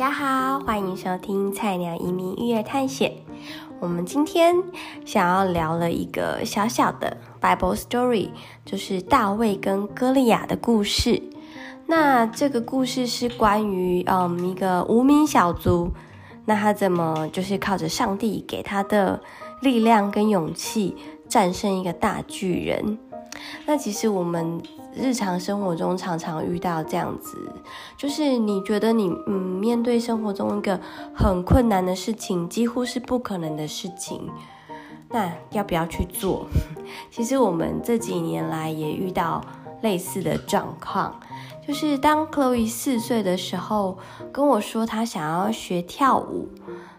大家好，欢迎收听菜鸟移民育儿探险。我们今天想要聊了一个小小的 Bible story，就是大卫跟歌利亚的故事。那这个故事是关于嗯一个无名小卒，那他怎么就是靠着上帝给他的力量跟勇气，战胜一个大巨人。那其实我们。日常生活中常常遇到这样子，就是你觉得你嗯面对生活中一个很困难的事情，几乎是不可能的事情，那要不要去做？其实我们这几年来也遇到类似的状况，就是当 Chloe 四岁的时候跟我说她想要学跳舞，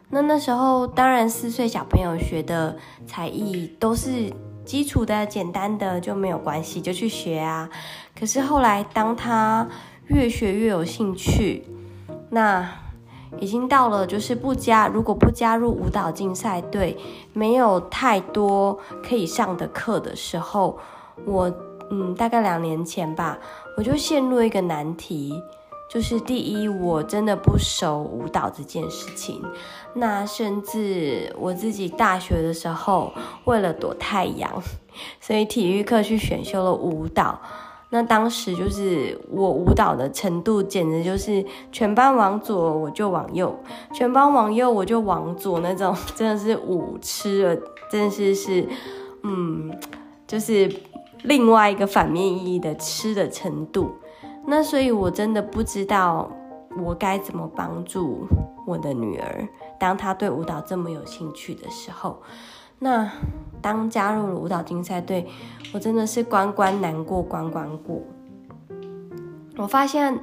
那那时候当然四岁小朋友学的才艺都是。基础的、简单的就没有关系，就去学啊。可是后来，当他越学越有兴趣，那已经到了就是不加，如果不加入舞蹈竞赛队，没有太多可以上的课的时候，我嗯，大概两年前吧，我就陷入一个难题。就是第一，我真的不熟舞蹈这件事情。那甚至我自己大学的时候，为了躲太阳，所以体育课去选修了舞蹈。那当时就是我舞蹈的程度，简直就是全班往左我就往右，全班往右我就往左那种，真的是舞痴了，真的是是，嗯，就是另外一个反面意义的痴的程度。那所以，我真的不知道我该怎么帮助我的女儿。当她对舞蹈这么有兴趣的时候，那当加入了舞蹈竞赛队，我真的是关关难过关关过。我发现，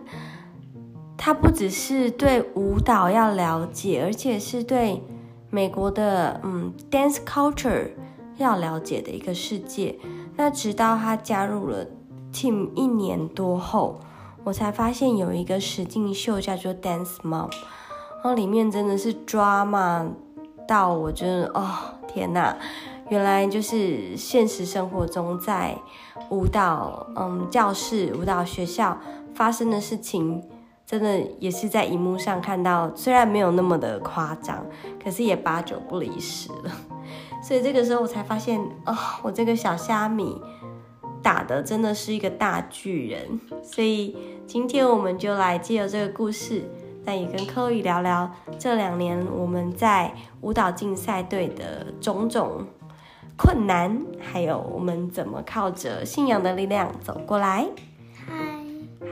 她不只是对舞蹈要了解，而且是对美国的嗯 dance culture 要了解的一个世界。那直到她加入了 team 一年多后。我才发现有一个实境秀叫做《Dance Mom》，然后里面真的是抓嘛到我真的哦天哪，原来就是现实生活中在舞蹈嗯教室、舞蹈学校发生的事情，真的也是在荧幕上看到，虽然没有那么的夸张，可是也八九不离十了。所以这个时候我才发现哦，我这个小虾米。打的真的是一个大巨人，所以今天我们就来借由这个故事，那也跟科宇聊聊这两年我们在舞蹈竞赛队的种种困难，还有我们怎么靠着信仰的力量走过来。嗨，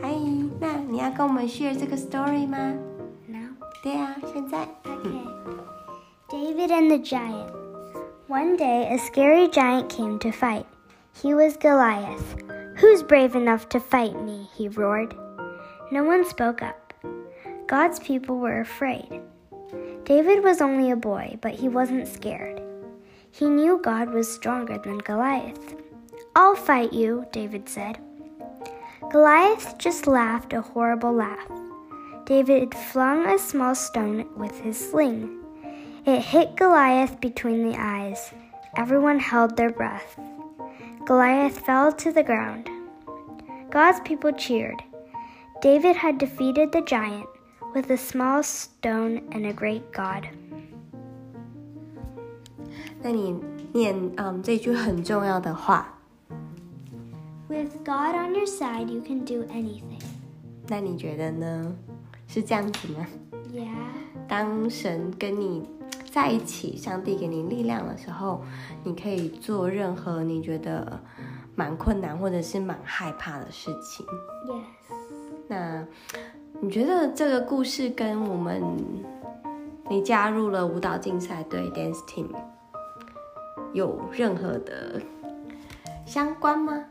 嗨，那你要跟我们 share 这个 story 吗？No。对啊，现在。Okay. David and the giant. One day, a scary giant came to fight. He was Goliath. Who's brave enough to fight me? he roared. No one spoke up. God's people were afraid. David was only a boy, but he wasn't scared. He knew God was stronger than Goliath. I'll fight you, David said. Goliath just laughed a horrible laugh. David flung a small stone with his sling. It hit Goliath between the eyes. Everyone held their breath. Goliath fell to the ground. God's people cheered. David had defeated the giant with a small stone and a great God. 那你念嗯这句很重要的话。With God on your side, you can do anything. 那你觉得呢？是这样子吗？Yeah. 当神跟你在一起，上帝给你力量的时候，你可以做任何你觉得蛮困难或者是蛮害怕的事情。Yes。 那你觉得这个故事跟我们你加入了舞蹈竞赛队 dance team 有任何的相关吗？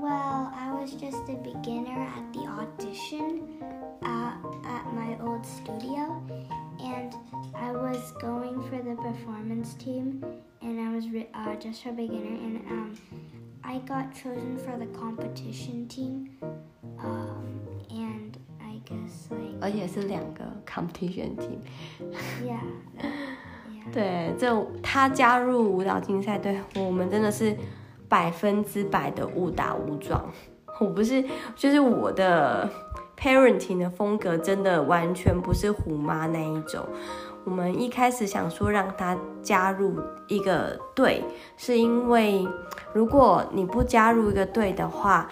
Well, I was just a beginner at the audition at at my old studio, and I was going for the performance team, and I was uh, just a beginner, and um, I got chosen for the competition team, Um, and I guess like 而且是两个 competition team. Yeah. 对，这他加入舞蹈竞赛队，我们真的是百分之百的误打误撞。我不是，就是我的 parenting 的风格真的完全不是虎妈那一种。我们一开始想说让他加入一个队，是因为如果你不加入一个队的话，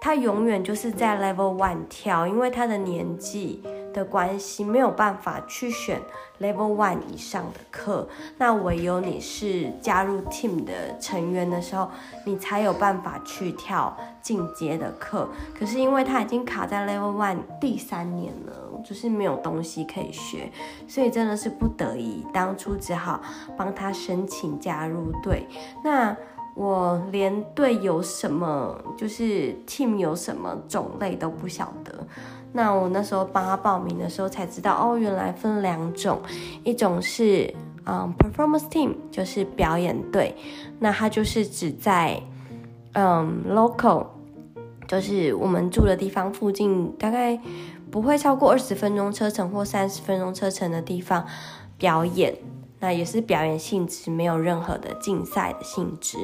他永远就是在 level one 跳，因为他的年纪的关系，没有办法去选 level one 以上的课。那唯有你是加入 team 的成员的时候，你才有办法去跳进阶的课。可是因为他已经卡在 level one 第三年了，就是没有东西可以学，所以真的是不得已，当初只好帮他申请加入队。那我连队有什么，就是 team 有什么种类都不晓得。那我那时候帮他报名的时候才知道，哦，原来分两种，一种是嗯 performance team，就是表演队，那它就是只在嗯 local，就是我们住的地方附近，大概不会超过二十分钟车程或三十分钟车程的地方表演。那也是表演性质，没有任何的竞赛的性质。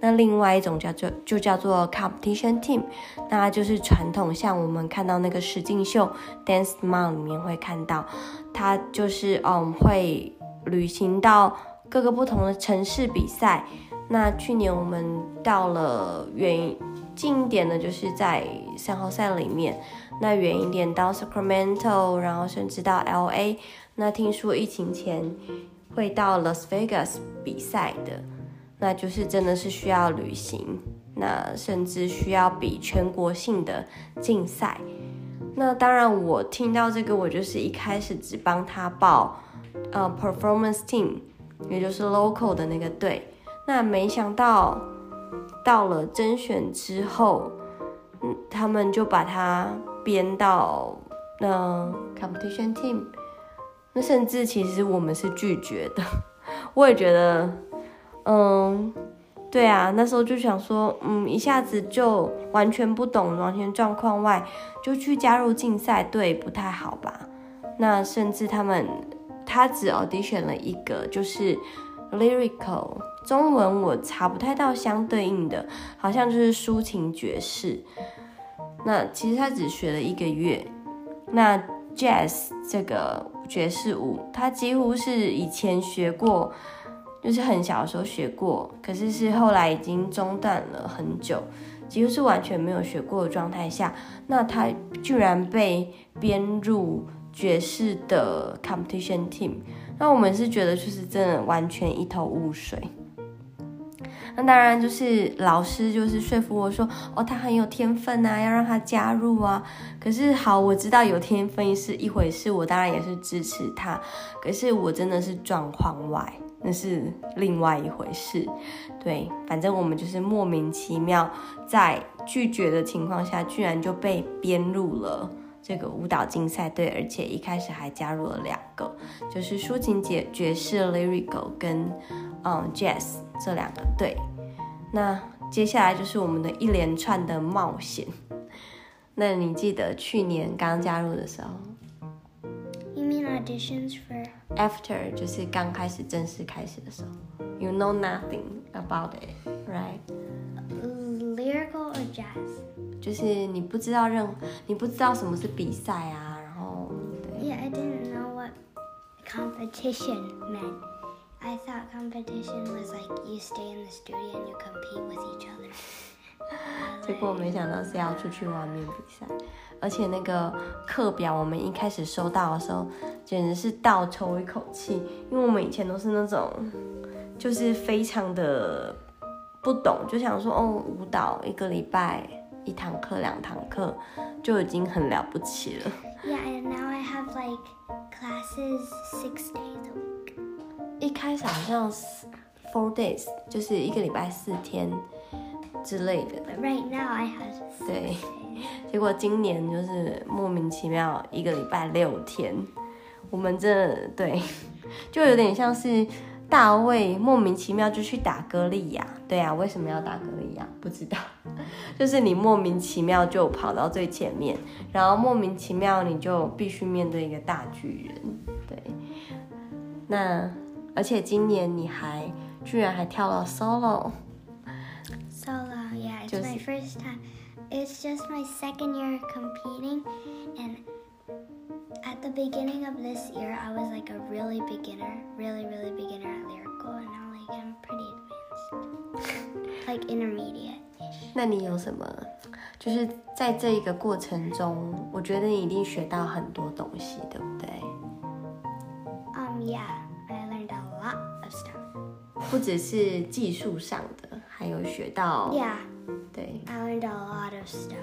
那另外一种叫做就叫做 competition team，那就是传统，像我们看到那个实境秀 Dance Mom 里面会看到，它就是嗯会旅行到各个不同的城市比赛。那去年我们到了远近一点的，就是在三号赛里面；那远一点到 Sacramento，然后甚至到 LA。那听说疫情前。会到 Las Vegas 比赛的，那就是真的是需要旅行，那甚至需要比全国性的竞赛。那当然，我听到这个，我就是一开始只帮他报呃 performance team，也就是 local 的那个队。那没想到到了甄选之后，嗯，他们就把他编到那 competition team。那甚至其实我们是拒绝的，我也觉得，嗯，对啊，那时候就想说，嗯，一下子就完全不懂，完全状况外就去加入竞赛队不太好吧？那甚至他们他只 audition 了一个，就是 lyrical，中文我查不太到相对应的，好像就是抒情爵士。那其实他只学了一个月，那 jazz 这个。爵士舞，他几乎是以前学过，就是很小的时候学过，可是是后来已经中断了很久，几乎是完全没有学过的状态下，那他居然被编入爵士的 competition team，那我们是觉得就是真的完全一头雾水。那当然就是老师就是说服我说，哦，他很有天分啊，要让他加入啊。可是好，我知道有天分是一回事，我当然也是支持他。可是我真的是状况外，那是另外一回事。对，反正我们就是莫名其妙在拒绝的情况下，居然就被编入了这个舞蹈竞赛队，而且一开始还加入了两个，就是抒情爵爵士 lyrical 跟嗯 jazz。这两个队，那接下来就是我们的一连串的冒险。那你记得去年刚加入的时候？You mean auditions for after 就是刚开始正式开始的时候？You know nothing about it, right? Lyrical or jazz？就是你不知道任你不知道什么是比赛啊，然后对。Yeah, I didn't know what competition meant. I thought competition was like you stay in the studio and you compete with each other. 结果没想到是要出去外面比赛，而且那个课表我们一开始收到的时候，简直是倒抽一口气，因为我们以前都是那种，就是非常的不懂，就想说哦，舞蹈一个礼拜一堂课、两堂课就已经很了不起了。Yeah, and now I have like classes six days a week. 一开始好像是 four days，就是一个礼拜四天之类的。But Right now I have 对，结果今年就是莫名其妙一个礼拜六天，我们这对，就有点像是大卫莫名其妙就去打歌利亚。对啊，为什么要打歌利亚？不知道，就是你莫名其妙就跑到最前面，然后莫名其妙你就必须面对一个大巨人。对，那。而且今年你还居然还跳了 solo。Solo, yeah, it's my first time. it's just my second year competing, and at the beginning of this year, I was like a really beginner, really, really beginner at lyrical, and now like I'm pretty advanced, like intermediate. 那你有什么？就是在这一个过程中，我觉得你一定学到很多东西，对不对？Um, yeah, I learned a lot of stuff. 不只是技术上的，还有学到 Yeah, 对 I learned a lot of stuff.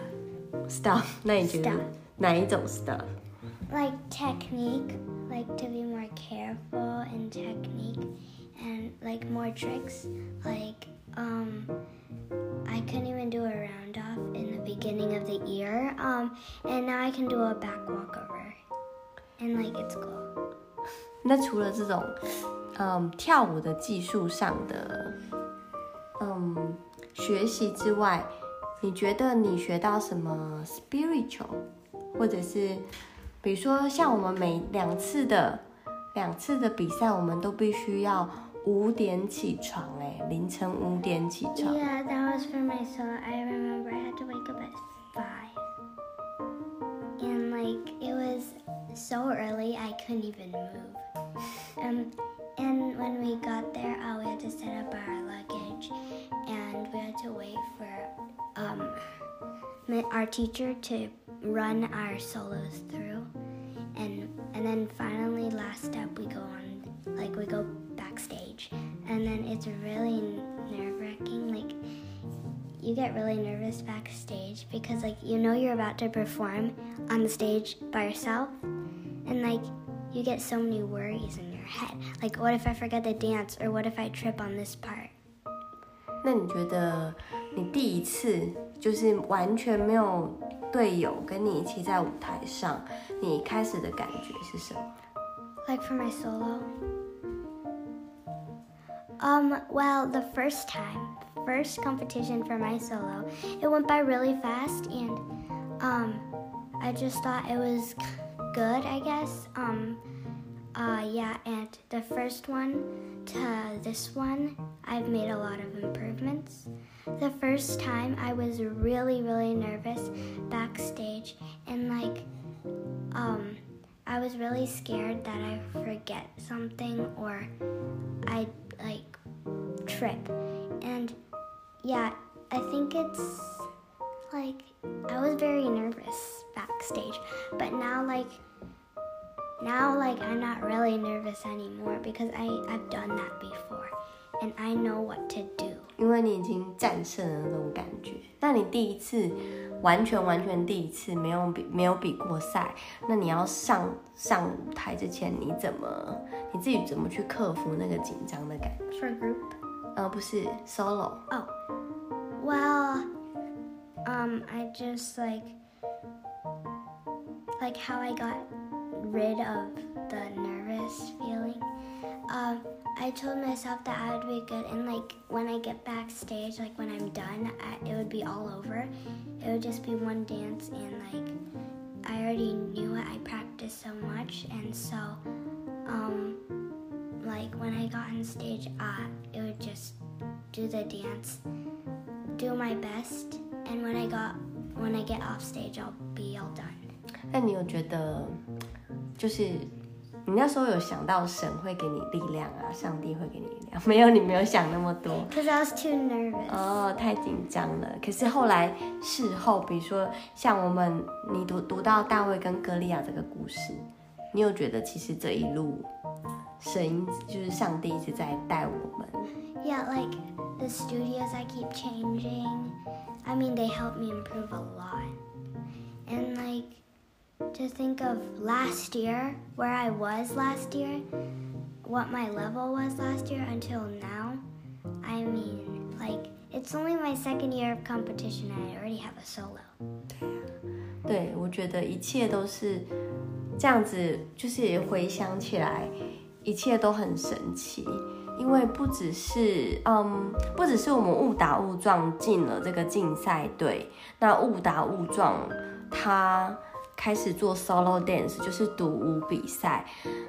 stuff。那你觉得哪一种 stuff？like technique, like to be more careful in technique, and like more tricks. Like um, I couldn't even do a round off in the beginning of the year, um, and now I can do a back walkover, and like it's cool. 那除了这种，嗯，跳舞的技术上的，嗯，学习之外，你觉得你学到什么 spiritual，或者是，比如说像我们每两次的两次的比赛，我们都必须要五点起床，哎，凌晨五点起床。 Yeah, that was for my solo. I remember I had to wake up at five, and like it was so early I couldn't even move. Um, and when we got there, uh, we had to set up our luggage, and we had to wait for um, my- our teacher to run our solos through, and and then finally last step we go on like we go backstage, and then it's really nerve wracking. Like you get really nervous backstage because like you know you're about to perform on the stage by yourself, and like you get so many worries in your head. Like what if I forget the dance, or what if I trip on this part? 那你觉得你第一次就是完全没有队友跟你一起在舞台上，你开始的感觉是什么？ Like for my solo. Um, well, the first time, first competition for my solo, it went by really fast and um I just thought it was good, I guess. Um uh yeah, and the first one to this one, I've made a lot of improvements. The first time I was really really nervous backstage and like um I was really scared that I forget something or I like trip. And yeah, I think it's like I was very nervous backstage, but now like now like I'm not really nervous anymore because I I've done that before and I know what to do. 因为你已经战胜了那种感觉。那你第一次完全完全第一次没有比没有比过赛，那你要上上舞台之前，你怎么你自己怎么去克服那个紧张的感觉？ For group 呃，不是 solo， Oh, well, um, I just like like how I got rid of the nervous feeling. Um, I told myself that I would be good, and like when I get backstage, like when I'm done, I, it would be all over. It would just be one dance, and like I already knew it. I practiced so much, and so um, like when I got on stage, uh, it would just do the dance, do my best, and when I got when I get off stage, I'll be all done. 那你有觉得就是你那时候有想到神会给你力量啊，上帝会给你力量？没有，你没有想那么多。Cause I was too nervous. 哦，太紧张了。可是后来事后，比如说像我们，你读读到大卫跟歌利亚这个故事，你有觉得其实这一路神就是上帝一直在带我们？ Yeah, like the studios I keep changing. I mean, they help me improve a lot. And like to think of last year, where I was last year, what my level was last year until now. I mean, like it's only my second year of competition and I already have a solo. 对，我觉得一切都是这样子，就是回想起来， 一切都很神奇。因为不只是，嗯，不只是我们误打误撞进了这个竞赛队，那误打误撞，他开始做 solo dance，就是独舞比赛。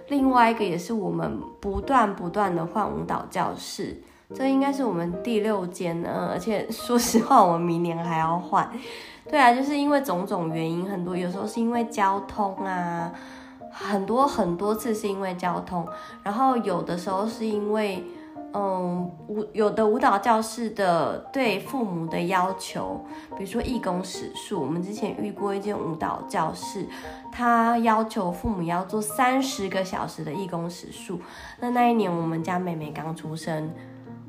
另外一个也是我们不断不断的换舞蹈教室，这应该是我们第六间呢，而且说实话，我们明年还要换。对啊，就是因为种种原因，很多有时候是因为交通啊，很多很多次是因为交通，然后有的时候是因为。嗯，舞有的舞蹈教室的对父母的要求，比如说义工时数，我们之前遇过一间舞蹈教室，他要求父母要做三十个小时的义工时数。那那一年我们家妹妹刚出生，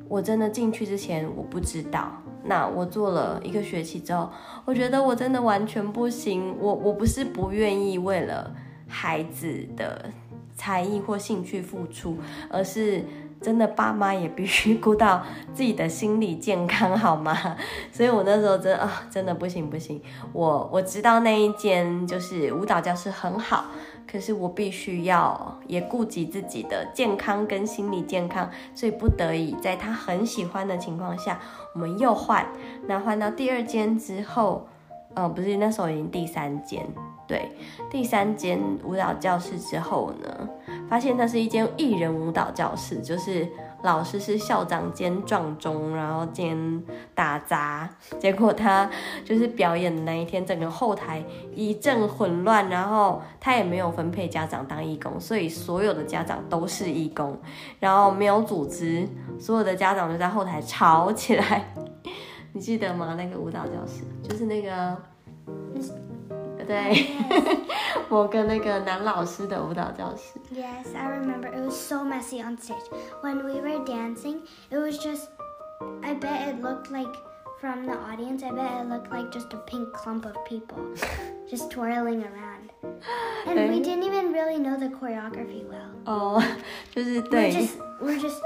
我真的进去之前我不知道。那我做了一个学期之后，我觉得我真的完全不行。我我不是不愿意为了孩子的才艺或兴趣付出，而是。真的，爸妈也必须顾到自己的心理健康，好吗？所以我那时候真啊，真的不行不行。我我知道那一间就是舞蹈教室很好，可是我必须要也顾及自己的健康跟心理健康，所以不得已在他很喜欢的情况下，我们又换。那换到第二间之后，呃，不是那时候已经第三间。对，第三间舞蹈教室之后呢，发现那是一间艺人舞蹈教室，就是老师是校长兼撞钟，然后兼打杂。结果他就是表演的那一天，整个后台一阵混乱，然后他也没有分配家长当义工，所以所有的家长都是义工，然后没有组织，所有的家长就在后台吵起来。你记得吗？那个舞蹈教室就是那个。对，我跟那个男老师的舞蹈教室。Yes, I remember. It was so messy on stage. When we were dancing, it was just. I bet it looked like from the audience. I bet it looked like just a pink clump of people, just twirling around. And we didn't even really know the choreography well. 哦，就是对。We're just, we're just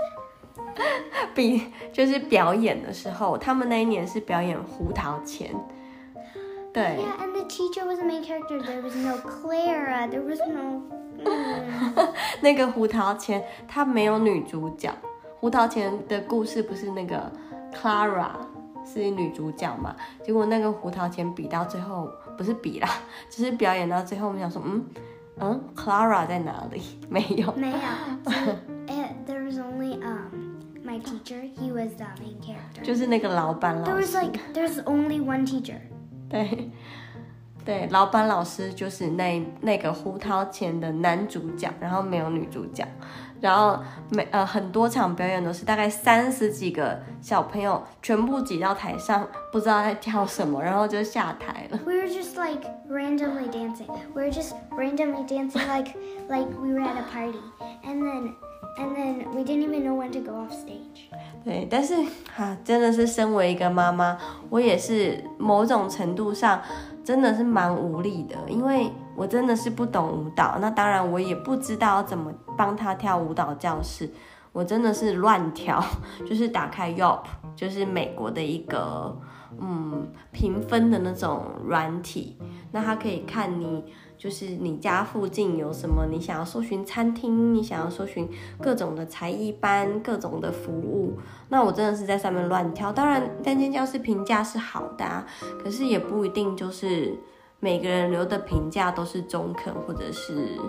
比就是表演的时候，他们那一年是表演胡桃钳。对。Yeah, and the teacher was the main character. There was no Clara. There was no. 那个胡桃钳，它没有女主角。胡桃钳的故事不是那个 Clara 是女主角嘛？结果那个胡桃钳比到最后不是比啦，就是表演到最后，我们想说，嗯嗯，Clara 在哪里？没有。没有。There was only um my teacher. He was the main character. 就是那个老板老师。There was like there's only one teacher. 对，对，老板老师就是那那个胡桃钳的男主角，然后没有女主角，然后每呃很多场表演都是大概三十几个小朋友全部挤到台上，不知道在跳什么，然后就下台了。We were just like randomly dancing. We were just randomly dancing like like we were at a party, and then and then we didn't even know when to go off stage. 对，但是哈，真的是身为一个妈妈，我也是某种程度上真的是蛮无力的，因为我真的是不懂舞蹈，那当然我也不知道怎么帮他跳舞蹈教室，我真的是乱跳，就是打开 Yop，就是美国的一个嗯评分的那种软体，那他可以看你。就是你家附近有什么？你想要搜寻餐厅，你想要搜寻各种的才艺班，各种的服务。那我真的是在上面乱挑。当然，单间教室评价是好的，啊，可是也不一定就是每个人留的评价都是中肯，或者是。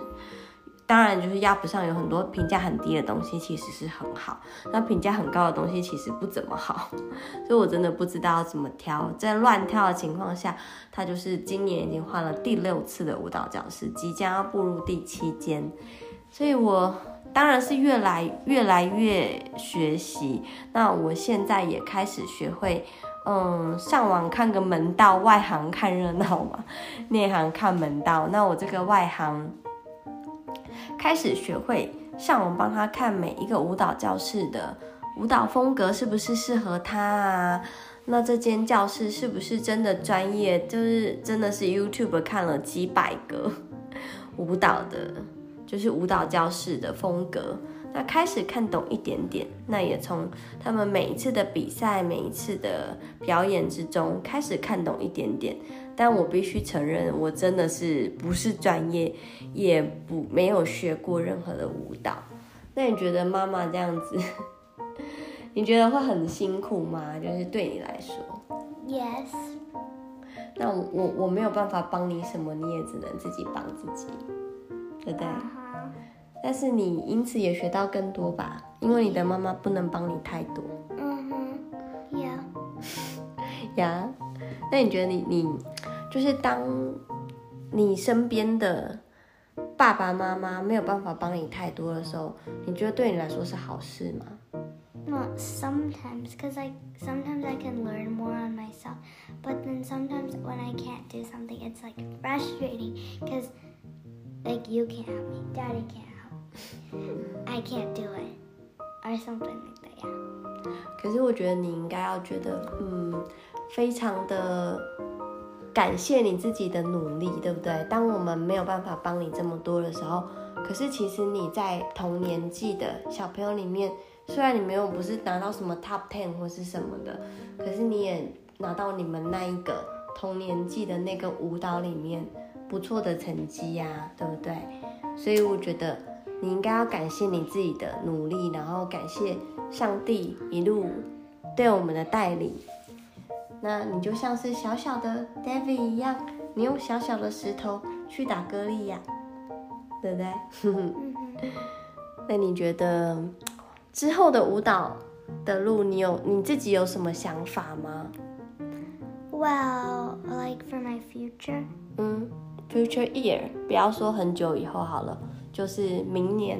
当然，就是压不上有很多评价很低的东西，其实是很好。那评价很高的东西其实不怎么好，所以我真的不知道怎么挑。在乱挑的情况下，他就是今年已经换了第六次的舞蹈教室，即将要步入第七间。所以我当然是越来越来越学习。那我现在也开始学会，嗯，上网看个门道，外行看热闹嘛，内行看门道。那我这个外行。开始学会上网帮他看每一个舞蹈教室的舞蹈风格是不是适合他啊？那这间教室是不是真的专业？就是真的是 YouTube 看了几百个 舞蹈的，就是舞蹈教室的风格。那开始看懂一点点，那也从他们每一次的比赛、每一次的表演之中开始看懂一点点。但我必须承认，我真的是不是专业，也不没有学过任何的舞蹈。那你觉得妈妈这样子，你觉得会很辛苦吗？就是对你来说？Yes。那我我我没有办法帮你什么，你也只能自己帮自己，对不对？但是你因此也学到更多吧，因为你的妈妈不能帮你太多。嗯哼，呀 呀，那你觉得你你就是当你身边的爸爸妈妈没有办法帮你太多的时候，你觉得对你来说是好事吗？Well, sometimes, because like sometimes I can learn more on myself, but then sometimes when I can't do something, it's like frustrating because like you can't help me, Daddy can't help, me. I can't do it, or something like that. Yeah. 可是我觉得你应该要觉得，嗯，非常的感谢你自己的努力，对不对？当我们没有办法帮你这么多的时候，可是其实你在同年纪的小朋友里面，虽然你没有不是拿到什么 top ten 或是什么的，可是你也拿到你们那一个同年纪的那个舞蹈里面不错的成绩呀、对不对？所以我觉得你应该要感谢你自己的努力，然后感谢上帝一路对我们的带领。那你就像是小小的 David 一样，你用小小的石头去打歌利亚，对不对？Mm-hmm. 那你觉得之后的舞蹈的路，你有你自己有什么想法吗？Well, like for my future, 嗯，future year，不要说很久以后好了，就是明年。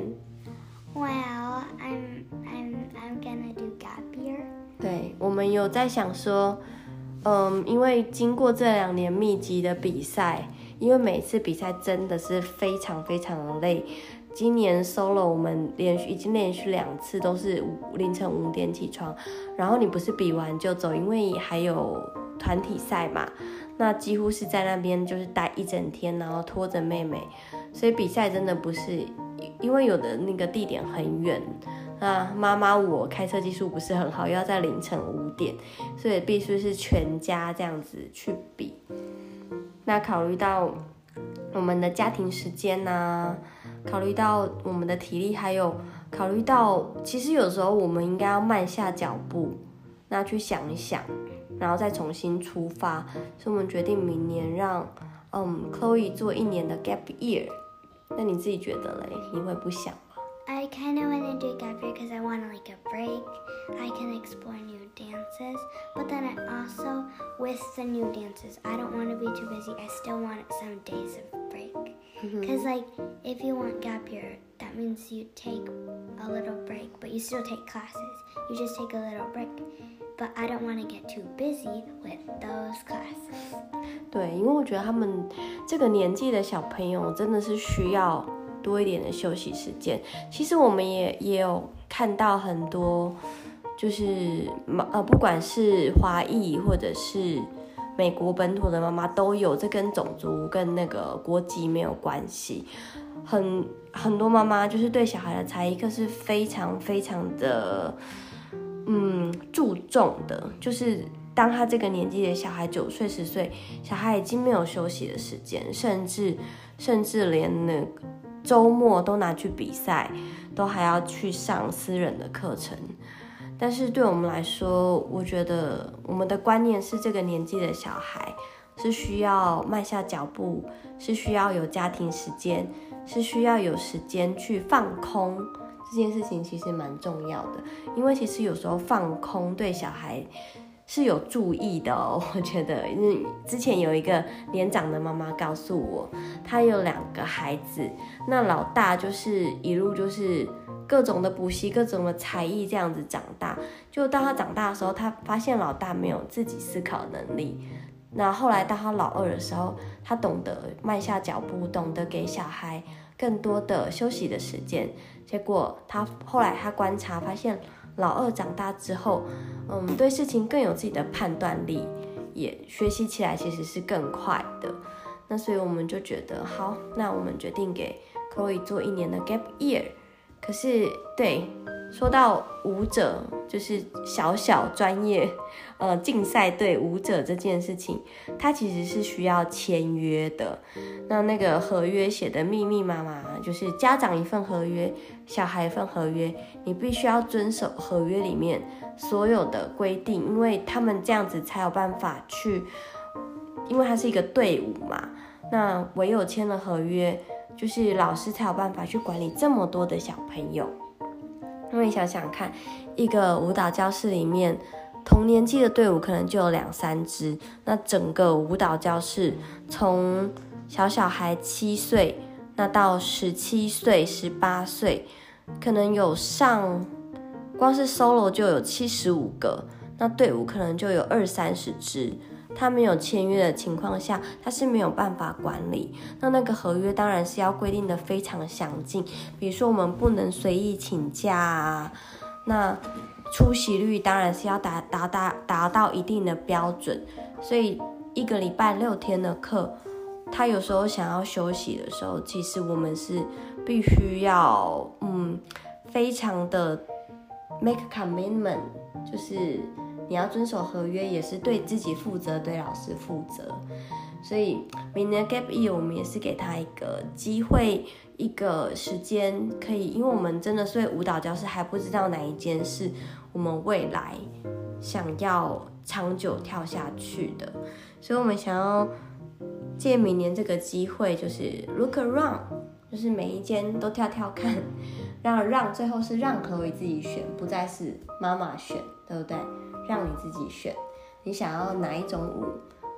well, I'm I'm I'm gonna do gap year. 对，我们有在想说，嗯，因为经过这两年密集的比赛，因为每次比赛真的是非常非常的累。今年 solo 我们连续已经连续两次都是凌晨五点起床，然后你不是比完就走，因为还有团体赛嘛，那几乎是在那边就是待一整天，然后拖着妹妹，所以比赛真的不是，因为有的那个地点很远，那妈妈我开车技术不是很好，要在凌晨五点，所以必须是全家这样子去比。那考虑到我们的家庭时间呐、考虑到我们的体力，还有考虑到其实有时候我们应该要慢下脚步，那去想一想，然后再重新出发。所以我们决定明年让嗯 Chloe 做一年的 gap year。那你自己觉得嘞？你会不想吗？ I kind of want to do gap year because I want like a break. I can explore new dances, but then I also, with the new dances, I don't want to be too busy. I still want some days of break. Because like, if you want gap year, that means you take a little break, but you still take classes. You just take a little break. But I don't want to get too busy with those classes. 对，因为我觉得他们这个年纪的小朋友真的是需要多一点的休息时间。其实我们也也有看到很多，就是呃，不管是华裔或者是美国本土的妈妈都有，这跟种族跟那个国籍没有关系。很很多妈妈就是对小孩的才艺课是非常非常的嗯注重的，就是当他这个年纪的小孩九岁十岁，小孩已经没有休息的时间，甚至甚至连那个周末都拿去比赛，都还要去上私人的课程。但是对我们来说，我觉得我们的观念是，这个年纪的小孩是需要慢下脚步，是需要有家庭时间，是需要有时间去放空。这件事情其实蛮重要的，因为其实有时候放空对小孩是有注意的。我觉得，因为之前有一个年长的妈妈告诉我，她有两个孩子，那老大就是一路就是各种的补习、各种的才艺这样子长大。就当他长大的时候，他发现老大没有自己思考能力。那后来当他老二的时候，他懂得慢下脚步，懂得给小孩更多的休息的时间。结果他后来他观察发现，老二长大之后，嗯，对事情更有自己的判断力，也学习起来其实是更快的。那所以我们就觉得好，那我们决定给 Chloe 做一年的 gap year。可是对，说到舞者，就是小小专业，呃，竞赛队舞者这件事情，它其实是需要签约的。那那个合约写的密密麻麻，就是家长一份合约，小孩一份合约，你必须要遵守合约里面所有的规定，因为他们这样子才有办法去，因为它是一个队伍嘛。那唯有签了合约，就是老师才有办法去管理这么多的小朋友。因为你想想看，一个舞蹈教室里面同年纪的队伍可能就有两三支。那整个舞蹈教室从小小孩七岁，那到十七岁、十八岁，可能有上，光是 solo 就有七十五个，那队伍可能就有二三十支。他没有签约的情况下，他是没有办法管理。那那个合约当然是要规定的非常详尽，比如说我们不能随意请假啊，那出席率当然是要达达达达到一定的标准。所以一个礼拜六天的课，他有时候想要休息的时候，其实我们是必须要嗯，非常的 make commitment，就是。你要遵守合约，也是对自己负责，对老师负责。所以明年 gap year 我们也是给他一个机会，一个时间可以，因为我们真的是舞蹈教室还不知道哪一件事我们未来想要长久跳下去的，所以我们想要借明年这个机会，就是 look around，就是每一间都跳跳看，让让最后是让可以自己选，不再是妈妈选，对不对？让你自己选，你想要哪一种舞？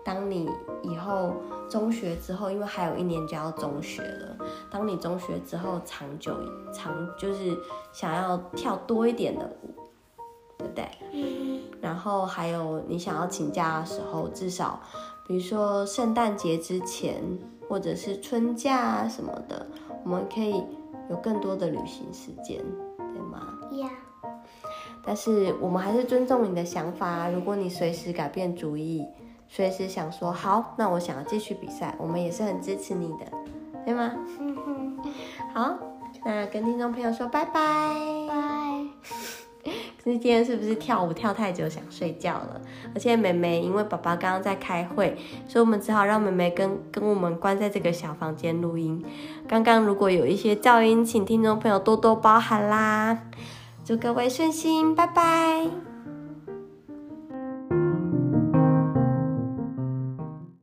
当你以后中学之后，因为还有一年就要中学了，当你中学之后长久长就是想要跳多一点的舞，然后还有你想要请假的时候，至少比如说圣诞节之前，或者是春假什么的，我们可以有更多的旅行时间，对吗？Yeah。但是我们还是尊重你的想法。如果你随时改变主意，随时想说好，那我想要继续比赛，我们也是很支持你的，对吗？好，那跟听众朋友说拜拜。拜。今天是不是跳舞跳太久想睡觉了？而且妹妹因为爸爸刚刚在开会，所以我们只好让妹妹跟跟我们关在这个小房间录音。刚刚如果有一些噪音，请听众朋友多多包涵啦。祝各位顺心，拜拜。